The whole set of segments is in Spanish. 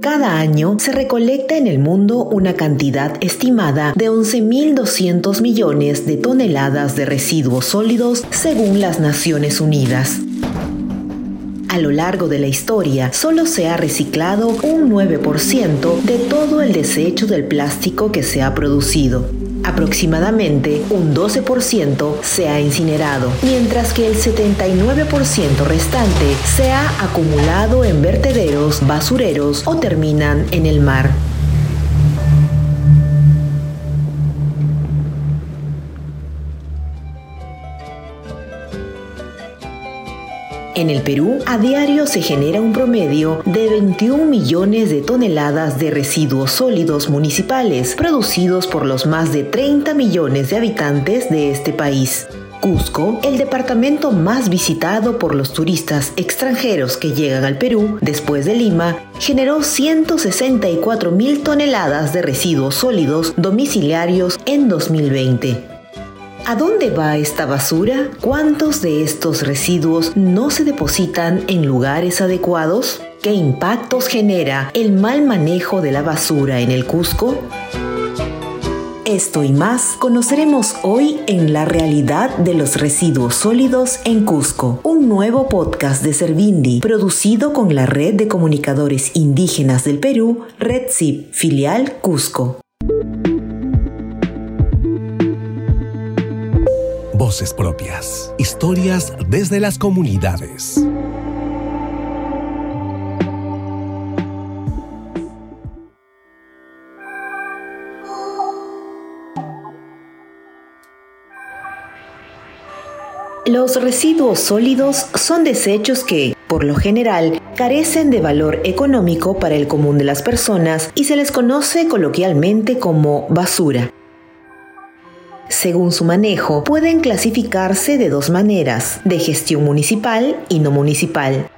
Cada año se recolecta en el mundo una cantidad estimada de 11.200 millones de toneladas de residuos sólidos según las Naciones Unidas. A lo largo de la historia, solo se ha reciclado un 9% de todo el desecho del plástico que se ha producido. Aproximadamente un 12% se ha incinerado, mientras que el 79% restante se ha acumulado en vertederos, basureros o terminan en el mar. En el Perú, a diario se genera un promedio de 21 millones de toneladas de residuos sólidos municipales producidos por los más de 30 millones de habitantes de este país. Cusco, el departamento más visitado por los turistas extranjeros que llegan al Perú después de Lima, generó 164 mil toneladas de residuos sólidos domiciliarios en 2020. ¿A dónde va esta basura? ¿Cuántos de estos residuos no se depositan en lugares adecuados? ¿Qué impactos genera el mal manejo de la basura en el Cusco? Esto y más conoceremos hoy en La realidad de los residuos sólidos en Cusco, un nuevo podcast de Servindi, producido con la Red de Comunicadores Indígenas del Perú, RedZip, filial Cusco. Voces propias. Historias desde las comunidades. Los residuos sólidos son desechos que, por lo general, carecen de valor económico para el común de las personas y se les conoce coloquialmente como basura según su manejo, pueden clasificarse de dos maneras, de gestión municipal y no municipal.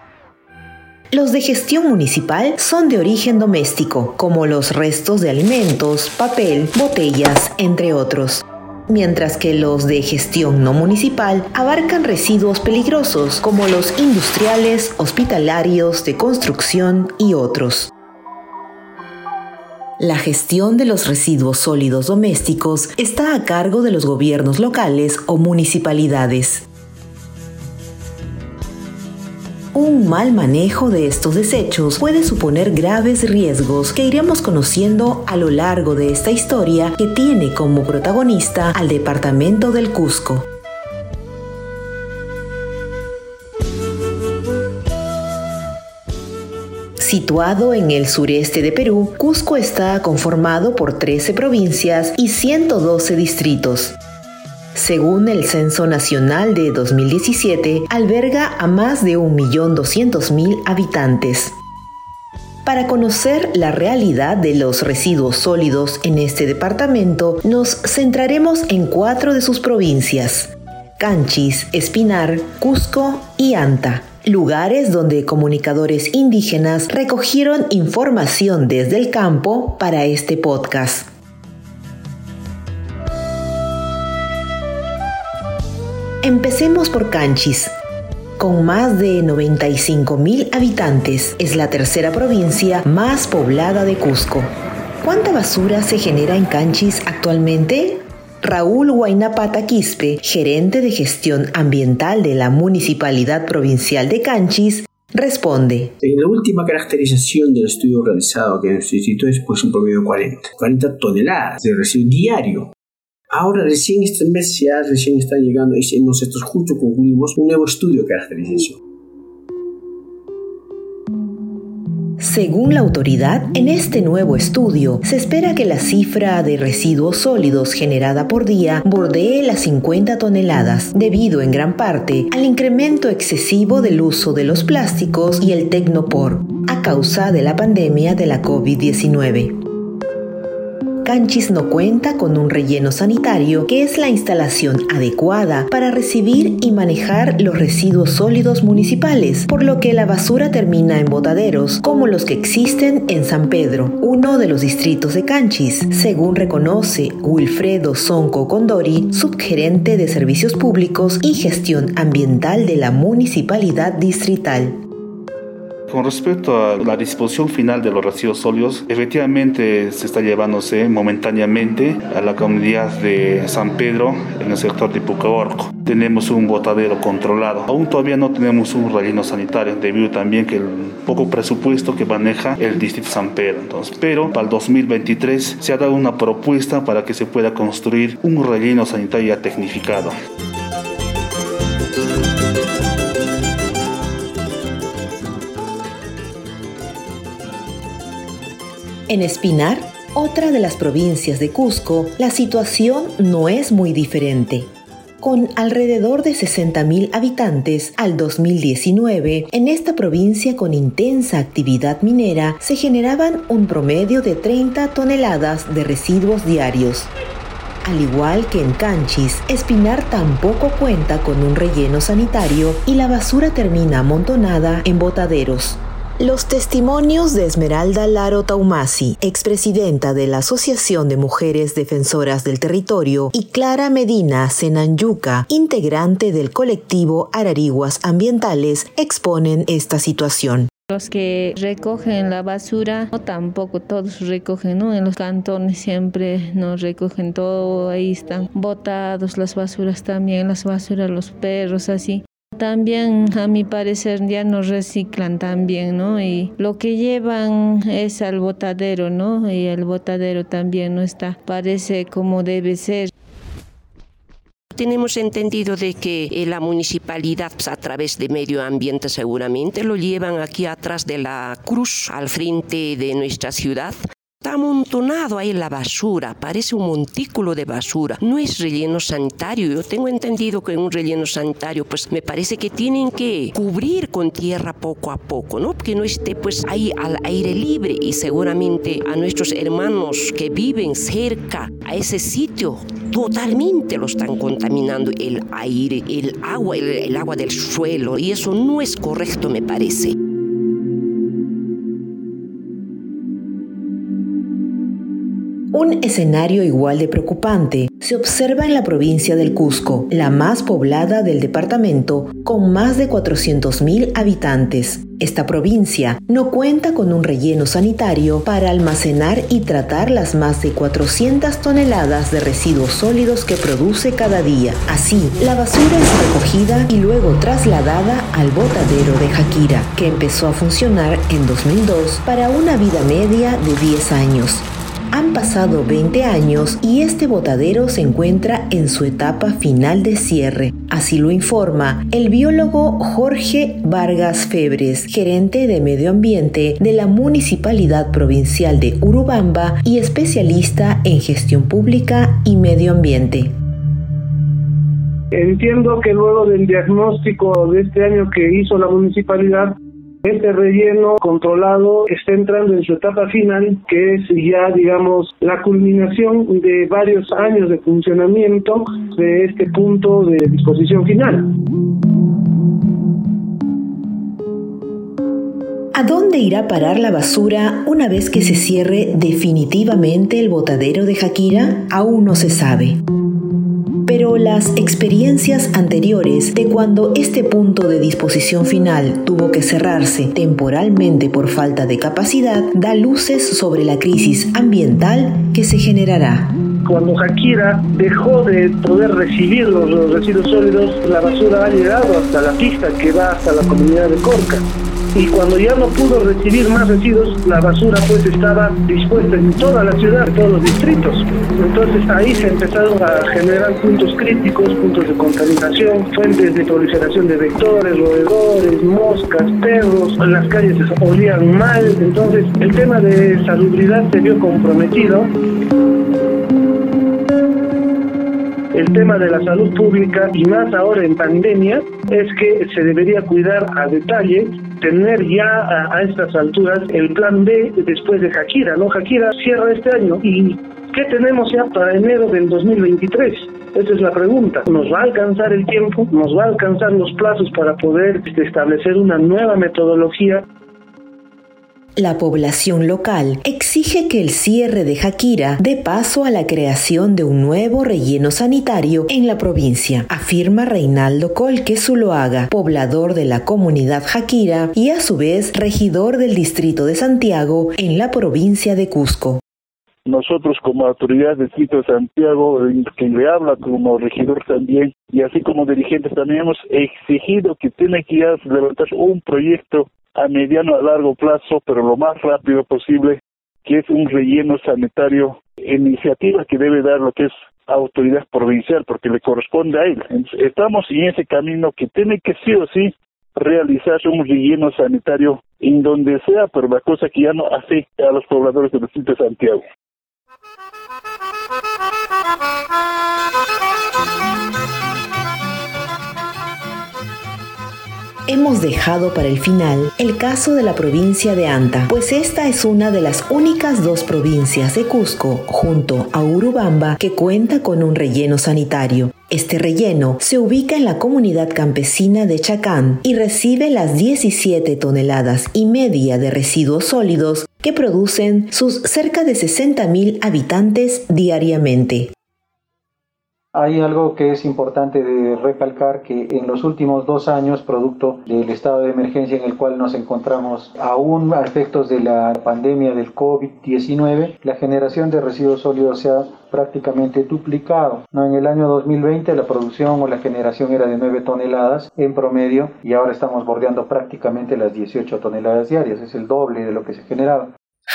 Los de gestión municipal son de origen doméstico, como los restos de alimentos, papel, botellas, entre otros. Mientras que los de gestión no municipal abarcan residuos peligrosos, como los industriales, hospitalarios, de construcción y otros. La gestión de los residuos sólidos domésticos está a cargo de los gobiernos locales o municipalidades. Un mal manejo de estos desechos puede suponer graves riesgos que iremos conociendo a lo largo de esta historia que tiene como protagonista al departamento del Cusco. Situado en el sureste de Perú, Cusco está conformado por 13 provincias y 112 distritos. Según el Censo Nacional de 2017, alberga a más de 1.200.000 habitantes. Para conocer la realidad de los residuos sólidos en este departamento, nos centraremos en cuatro de sus provincias, Canchis, Espinar, Cusco y Anta lugares donde comunicadores indígenas recogieron información desde el campo para este podcast. Empecemos por Canchis. Con más de 95.000 habitantes, es la tercera provincia más poblada de Cusco. ¿Cuánta basura se genera en Canchis actualmente? Raúl Guainapata Quispe, gerente de gestión ambiental de la Municipalidad Provincial de Canchis, responde. En la última caracterización del estudio realizado aquí en nuestro instituto es pues un promedio de 40, 40 toneladas de residuo diario. Ahora recién este mes ya recién está llegando y nosotros justo concluimos un nuevo estudio de caracterización. Según la autoridad, en este nuevo estudio se espera que la cifra de residuos sólidos generada por día bordee las 50 toneladas, debido en gran parte al incremento excesivo del uso de los plásticos y el tecnopor, a causa de la pandemia de la COVID-19. Canchis no cuenta con un relleno sanitario que es la instalación adecuada para recibir y manejar los residuos sólidos municipales, por lo que la basura termina en botaderos, como los que existen en San Pedro, uno de los distritos de Canchis, según reconoce Wilfredo Sonco Condori, subgerente de Servicios Públicos y Gestión Ambiental de la Municipalidad Distrital. Con respecto a la disposición final de los residuos sólidos, efectivamente se está llevándose momentáneamente a la comunidad de San Pedro en el sector de Pucaorco. Tenemos un botadero controlado. Aún todavía no tenemos un relleno sanitario debido también que el poco presupuesto que maneja el distrito San Pedro. Entonces, pero para el 2023 se ha dado una propuesta para que se pueda construir un relleno sanitario ya tecnificado. En Espinar, otra de las provincias de Cusco, la situación no es muy diferente. Con alrededor de 60.000 habitantes al 2019, en esta provincia con intensa actividad minera se generaban un promedio de 30 toneladas de residuos diarios. Al igual que en Canchis, Espinar tampoco cuenta con un relleno sanitario y la basura termina amontonada en botaderos. Los testimonios de Esmeralda Laro Taumasi, expresidenta de la Asociación de Mujeres Defensoras del Territorio, y Clara Medina Senanyuca, integrante del colectivo Arariguas Ambientales, exponen esta situación. Los que recogen la basura, no tampoco todos recogen, ¿no? En los cantones siempre no recogen todo, ahí están botados las basuras también, las basuras, los perros, así también a mi parecer ya no reciclan también, ¿no? Y lo que llevan es al botadero, ¿no? Y el botadero también no está, parece como debe ser tenemos entendido de que eh, la municipalidad pues, a través de medio ambiente seguramente lo llevan aquí atrás de la cruz al frente de nuestra ciudad Amontonado ahí la basura, parece un montículo de basura. No es relleno sanitario. Yo tengo entendido que en un relleno sanitario, pues me parece que tienen que cubrir con tierra poco a poco, ¿no? Que no esté pues ahí al aire libre y seguramente a nuestros hermanos que viven cerca a ese sitio totalmente lo están contaminando el aire, el agua, el agua del suelo y eso no es correcto me parece. Un escenario igual de preocupante se observa en la provincia del Cusco, la más poblada del departamento, con más de 400.000 habitantes. Esta provincia no cuenta con un relleno sanitario para almacenar y tratar las más de 400 toneladas de residuos sólidos que produce cada día. Así, la basura es recogida y luego trasladada al botadero de Jaquira, que empezó a funcionar en 2002 para una vida media de 10 años. Han pasado 20 años y este botadero se encuentra en su etapa final de cierre. Así lo informa el biólogo Jorge Vargas Febres, gerente de medio ambiente de la Municipalidad Provincial de Urubamba y especialista en gestión pública y medio ambiente. Entiendo que luego del diagnóstico de este año que hizo la municipalidad, este relleno controlado está entrando en su etapa final, que es ya, digamos, la culminación de varios años de funcionamiento de este punto de disposición final. ¿A dónde irá a parar la basura una vez que se cierre definitivamente el botadero de Jaquira? Aún no se sabe pero las experiencias anteriores de cuando este punto de disposición final tuvo que cerrarse temporalmente por falta de capacidad da luces sobre la crisis ambiental que se generará. Cuando Jakira dejó de poder recibir los residuos sólidos, la basura ha llegado hasta la pista que va hasta la comunidad de Corca y cuando ya no pudo recibir más residuos, la basura pues estaba dispuesta en toda la ciudad, en todos los distritos. Entonces ahí se empezaron a generar puntos críticos, puntos de contaminación, fuentes de proliferación de vectores, roedores, moscas, perros, las calles olían mal, entonces el tema de salubridad se vio comprometido. El tema de la salud pública y más ahora en pandemia es que se debería cuidar a detalle tener ya a, estas alturas el plan B después de Jakira, ¿no? Jakira cierra este año y ¿Qué tenemos ya para enero del 2023? Esa es la pregunta. ¿Nos va a alcanzar el tiempo? ¿Nos va a alcanzar los plazos para poder este, establecer una nueva metodología la población local exige que el cierre de Jaquira dé paso a la creación de un nuevo relleno sanitario en la provincia, afirma Reinaldo Colque Zuloaga, poblador de la comunidad Jaquira y a su vez regidor del distrito de Santiago en la provincia de Cusco. Nosotros como autoridad del distrito de Santiago, quien le habla como regidor también, y así como dirigentes también hemos exigido que tiene que levantar un proyecto a mediano a largo plazo, pero lo más rápido posible, que es un relleno sanitario, iniciativa que debe dar lo que es autoridad provincial, porque le corresponde a él. Estamos en ese camino que tiene que sí o sí realizarse un relleno sanitario en donde sea, pero la cosa que ya no afecte a los pobladores del distrito de Santiago. Hemos dejado para el final el caso de la provincia de Anta, pues esta es una de las únicas dos provincias de Cusco, junto a Urubamba, que cuenta con un relleno sanitario. Este relleno se ubica en la comunidad campesina de Chacán y recibe las 17 toneladas y media de residuos sólidos que producen sus cerca de 60.000 habitantes diariamente. Hay algo que es importante de recalcar que en los últimos dos años, producto del estado de emergencia en el cual nos encontramos aún a efectos de la pandemia del COVID-19, la generación de residuos sólidos se ha prácticamente duplicado. ¿no? En el año 2020 la producción o la generación era de 9 toneladas en promedio y ahora estamos bordeando prácticamente las 18 toneladas diarias, es el doble de lo que se generaba.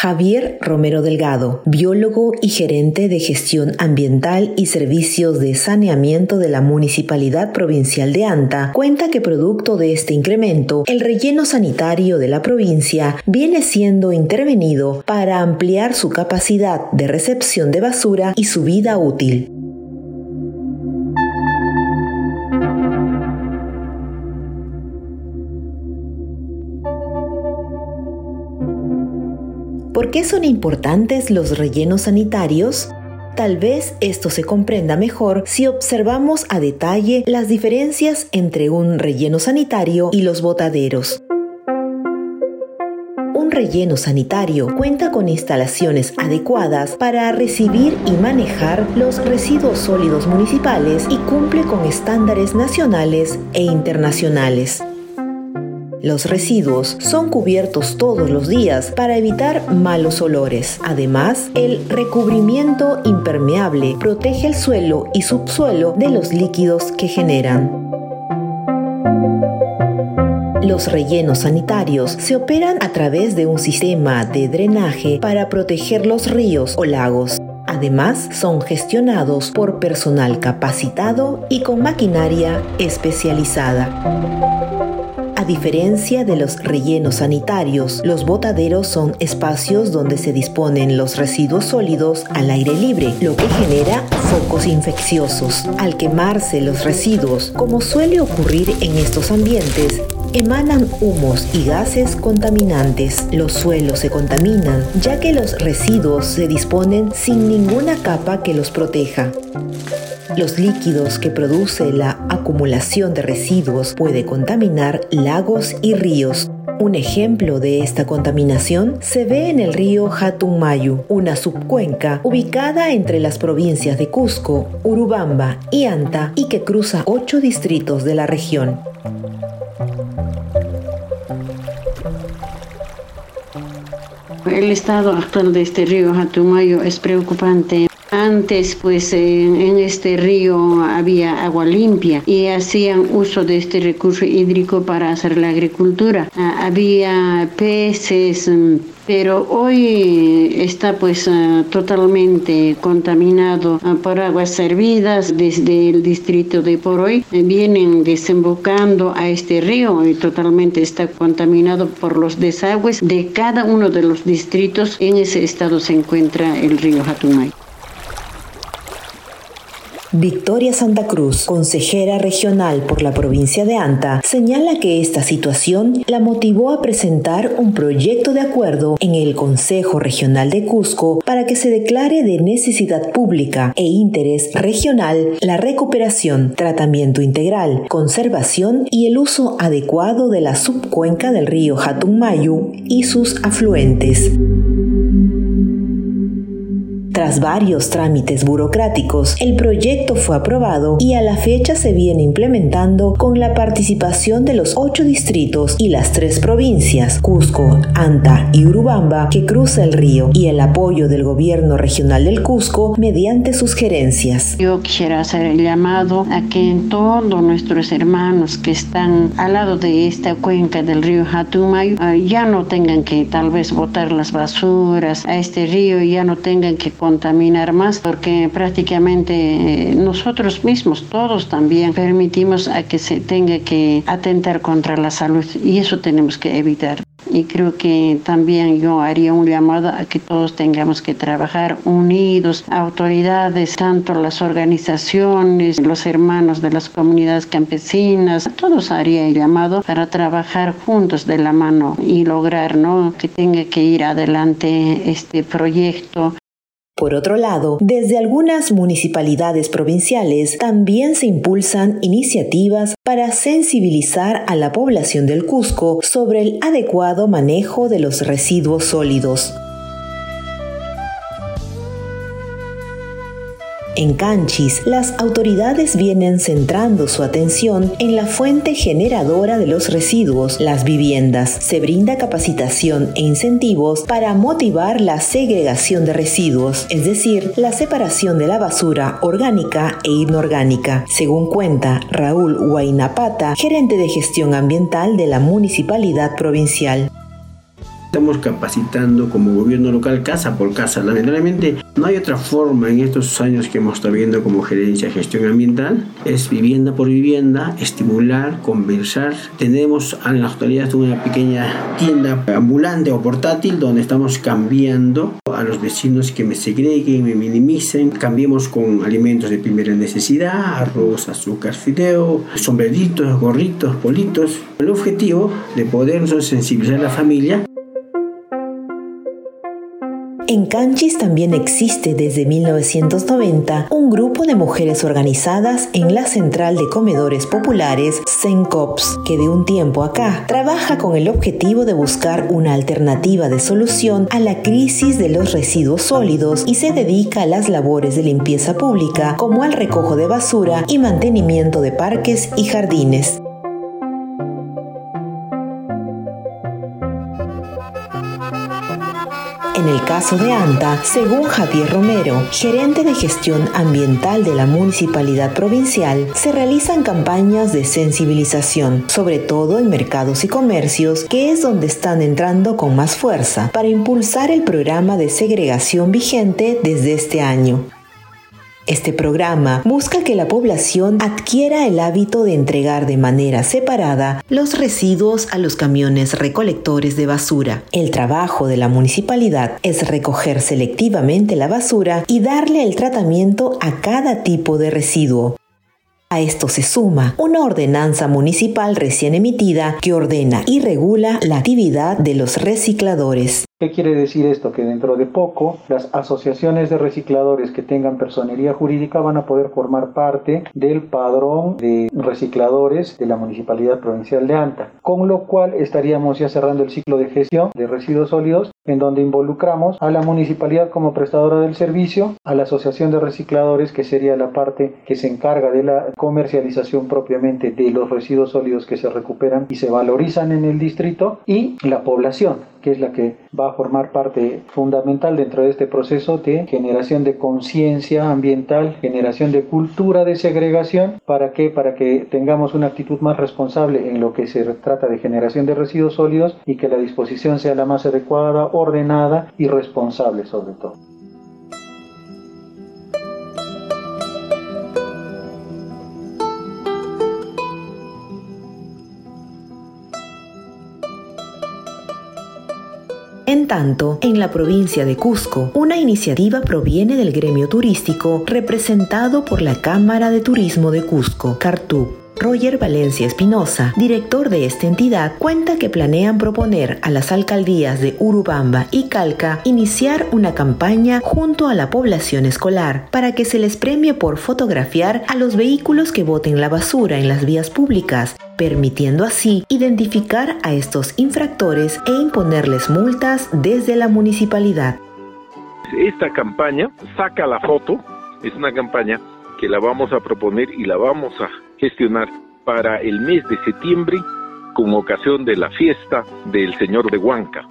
Javier Romero Delgado, biólogo y gerente de gestión ambiental y servicios de saneamiento de la Municipalidad Provincial de Anta, cuenta que producto de este incremento, el relleno sanitario de la provincia viene siendo intervenido para ampliar su capacidad de recepción de basura y su vida útil. ¿Por qué son importantes los rellenos sanitarios? Tal vez esto se comprenda mejor si observamos a detalle las diferencias entre un relleno sanitario y los botaderos. Un relleno sanitario cuenta con instalaciones adecuadas para recibir y manejar los residuos sólidos municipales y cumple con estándares nacionales e internacionales. Los residuos son cubiertos todos los días para evitar malos olores. Además, el recubrimiento impermeable protege el suelo y subsuelo de los líquidos que generan. Los rellenos sanitarios se operan a través de un sistema de drenaje para proteger los ríos o lagos. Además, son gestionados por personal capacitado y con maquinaria especializada. A diferencia de los rellenos sanitarios, los botaderos son espacios donde se disponen los residuos sólidos al aire libre, lo que genera focos infecciosos. Al quemarse los residuos, como suele ocurrir en estos ambientes, emanan humos y gases contaminantes. Los suelos se contaminan ya que los residuos se disponen sin ninguna capa que los proteja. Los líquidos que produce la acumulación de residuos puede contaminar lagos y ríos. Un ejemplo de esta contaminación se ve en el río Hatunmayu, una subcuenca ubicada entre las provincias de Cusco, Urubamba y Anta y que cruza ocho distritos de la región. El estado actual de este río Hatumayo es preocupante. Antes, pues en, este río había agua limpia y hacían uso de este recurso hídrico para hacer la agricultura. Ah, había peces, mm, pero hoy está pues ah, totalmente contaminado ah, por aguas servidas desde el distrito de Poroy. Eh, vienen desembocando a este río y totalmente está contaminado por los desagües de cada uno de los distritos. En ese estado se encuentra el río Hatumay. Victoria Santa Cruz, consejera regional por la provincia de Anta, señala que esta situación la motivó a presentar un proyecto de acuerdo en el Consejo Regional de Cusco para que se declare de necesidad pública e interés regional la recuperación, tratamiento integral, conservación y el uso adecuado de la subcuenca del río Hatunmayu y sus afluentes. Tras varios trámites burocráticos, el proyecto fue aprobado y a la fecha se viene implementando con la participación de los ocho distritos y las tres provincias, Cusco, Anta y Urubamba, que cruza el río, y el apoyo del gobierno regional del Cusco mediante sus gerencias. Yo quisiera hacer el llamado a que todos nuestros hermanos que están al lado de esta cuenca del río Hatumayo eh, ya no tengan que tal vez botar las basuras a este río, y ya no tengan que contaminar más porque prácticamente eh, nosotros mismos, todos también, permitimos a que se tenga que atentar contra la salud y eso tenemos que evitar. Y creo que también yo haría un llamado a que todos tengamos que trabajar unidos, autoridades, tanto las organizaciones, los hermanos de las comunidades campesinas, todos haría el llamado para trabajar juntos de la mano y lograr ¿no? que tenga que ir adelante este proyecto por otro lado, desde algunas municipalidades provinciales también se impulsan iniciativas para sensibilizar a la población del Cusco sobre el adecuado manejo de los residuos sólidos. En Canchis, las autoridades vienen centrando su atención en la fuente generadora de los residuos, las viviendas. Se brinda capacitación e incentivos para motivar la segregación de residuos, es decir, la separación de la basura orgánica e inorgánica, según cuenta Raúl Huaynapata, gerente de gestión ambiental de la Municipalidad Provincial estamos capacitando como gobierno local casa por casa. Lamentablemente no hay otra forma en estos años que hemos estado viendo como gerencia gestión ambiental. Es vivienda por vivienda, estimular, conversar. Tenemos en la actualidad una pequeña tienda ambulante o portátil donde estamos cambiando a los vecinos que me segreguen, me minimicen. Cambiemos con alimentos de primera necesidad, arroz, azúcar, fideo, sombreritos, gorritos, politos. El objetivo de poder sensibilizar a la familia en Canchis también existe desde 1990 un grupo de mujeres organizadas en la Central de Comedores Populares CENCOPS, que de un tiempo acá trabaja con el objetivo de buscar una alternativa de solución a la crisis de los residuos sólidos y se dedica a las labores de limpieza pública como al recojo de basura y mantenimiento de parques y jardines. En el caso de ANTA, según Javier Romero, gerente de gestión ambiental de la municipalidad provincial, se realizan campañas de sensibilización, sobre todo en mercados y comercios, que es donde están entrando con más fuerza, para impulsar el programa de segregación vigente desde este año. Este programa busca que la población adquiera el hábito de entregar de manera separada los residuos a los camiones recolectores de basura. El trabajo de la municipalidad es recoger selectivamente la basura y darle el tratamiento a cada tipo de residuo. A esto se suma una ordenanza municipal recién emitida que ordena y regula la actividad de los recicladores. ¿Qué quiere decir esto? Que dentro de poco las asociaciones de recicladores que tengan personería jurídica van a poder formar parte del padrón de recicladores de la Municipalidad Provincial de Anta, con lo cual estaríamos ya cerrando el ciclo de gestión de residuos sólidos en donde involucramos a la municipalidad como prestadora del servicio, a la asociación de recicladores que sería la parte que se encarga de la comercialización propiamente de los residuos sólidos que se recuperan y se valorizan en el distrito y la población que es la que va a formar parte fundamental dentro de este proceso de generación de conciencia ambiental, generación de cultura de segregación, ¿para qué? Para que tengamos una actitud más responsable en lo que se trata de generación de residuos sólidos y que la disposición sea la más adecuada, ordenada y responsable sobre todo. Tanto, en la provincia de Cusco, una iniciativa proviene del gremio turístico representado por la Cámara de Turismo de Cusco, Cartuc Roger Valencia Espinosa, director de esta entidad, cuenta que planean proponer a las alcaldías de Urubamba y Calca iniciar una campaña junto a la población escolar para que se les premie por fotografiar a los vehículos que boten la basura en las vías públicas, permitiendo así identificar a estos infractores e imponerles multas desde la municipalidad. Esta campaña saca la foto, es una campaña que la vamos a proponer y la vamos a gestionar para el mes de septiembre con ocasión de la fiesta del Señor de Huanca.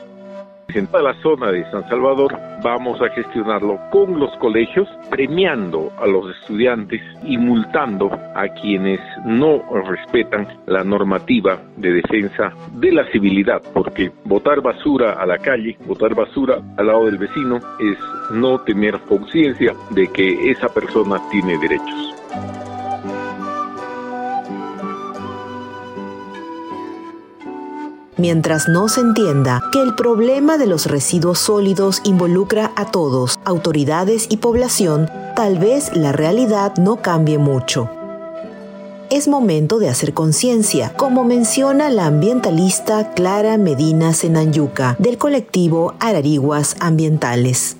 En toda la zona de San Salvador vamos a gestionarlo con los colegios, premiando a los estudiantes y multando a quienes no respetan la normativa de defensa de la civilidad, porque botar basura a la calle, botar basura al lado del vecino es no tener conciencia de que esa persona tiene derechos. Mientras no se entienda que el problema de los residuos sólidos involucra a todos, autoridades y población, tal vez la realidad no cambie mucho. Es momento de hacer conciencia, como menciona la ambientalista Clara Medina Senanyuca del colectivo Arariguas Ambientales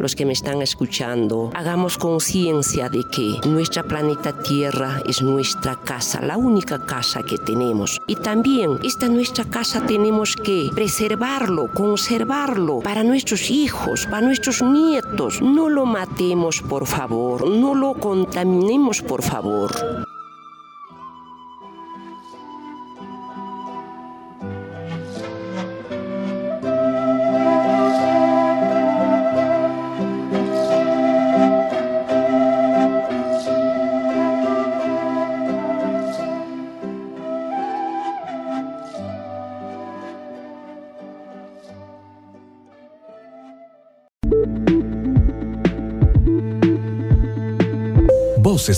los que me están escuchando, hagamos conciencia de que nuestra planeta Tierra es nuestra casa, la única casa que tenemos. Y también esta nuestra casa tenemos que preservarlo, conservarlo para nuestros hijos, para nuestros nietos. No lo matemos, por favor, no lo contaminemos, por favor.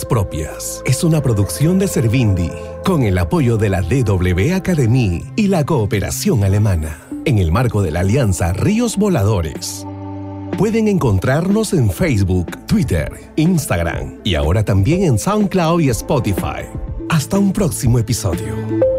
Propias es una producción de Servindi con el apoyo de la DW Academy y la cooperación alemana en el marco de la alianza Ríos Voladores. Pueden encontrarnos en Facebook, Twitter, Instagram y ahora también en SoundCloud y Spotify. Hasta un próximo episodio.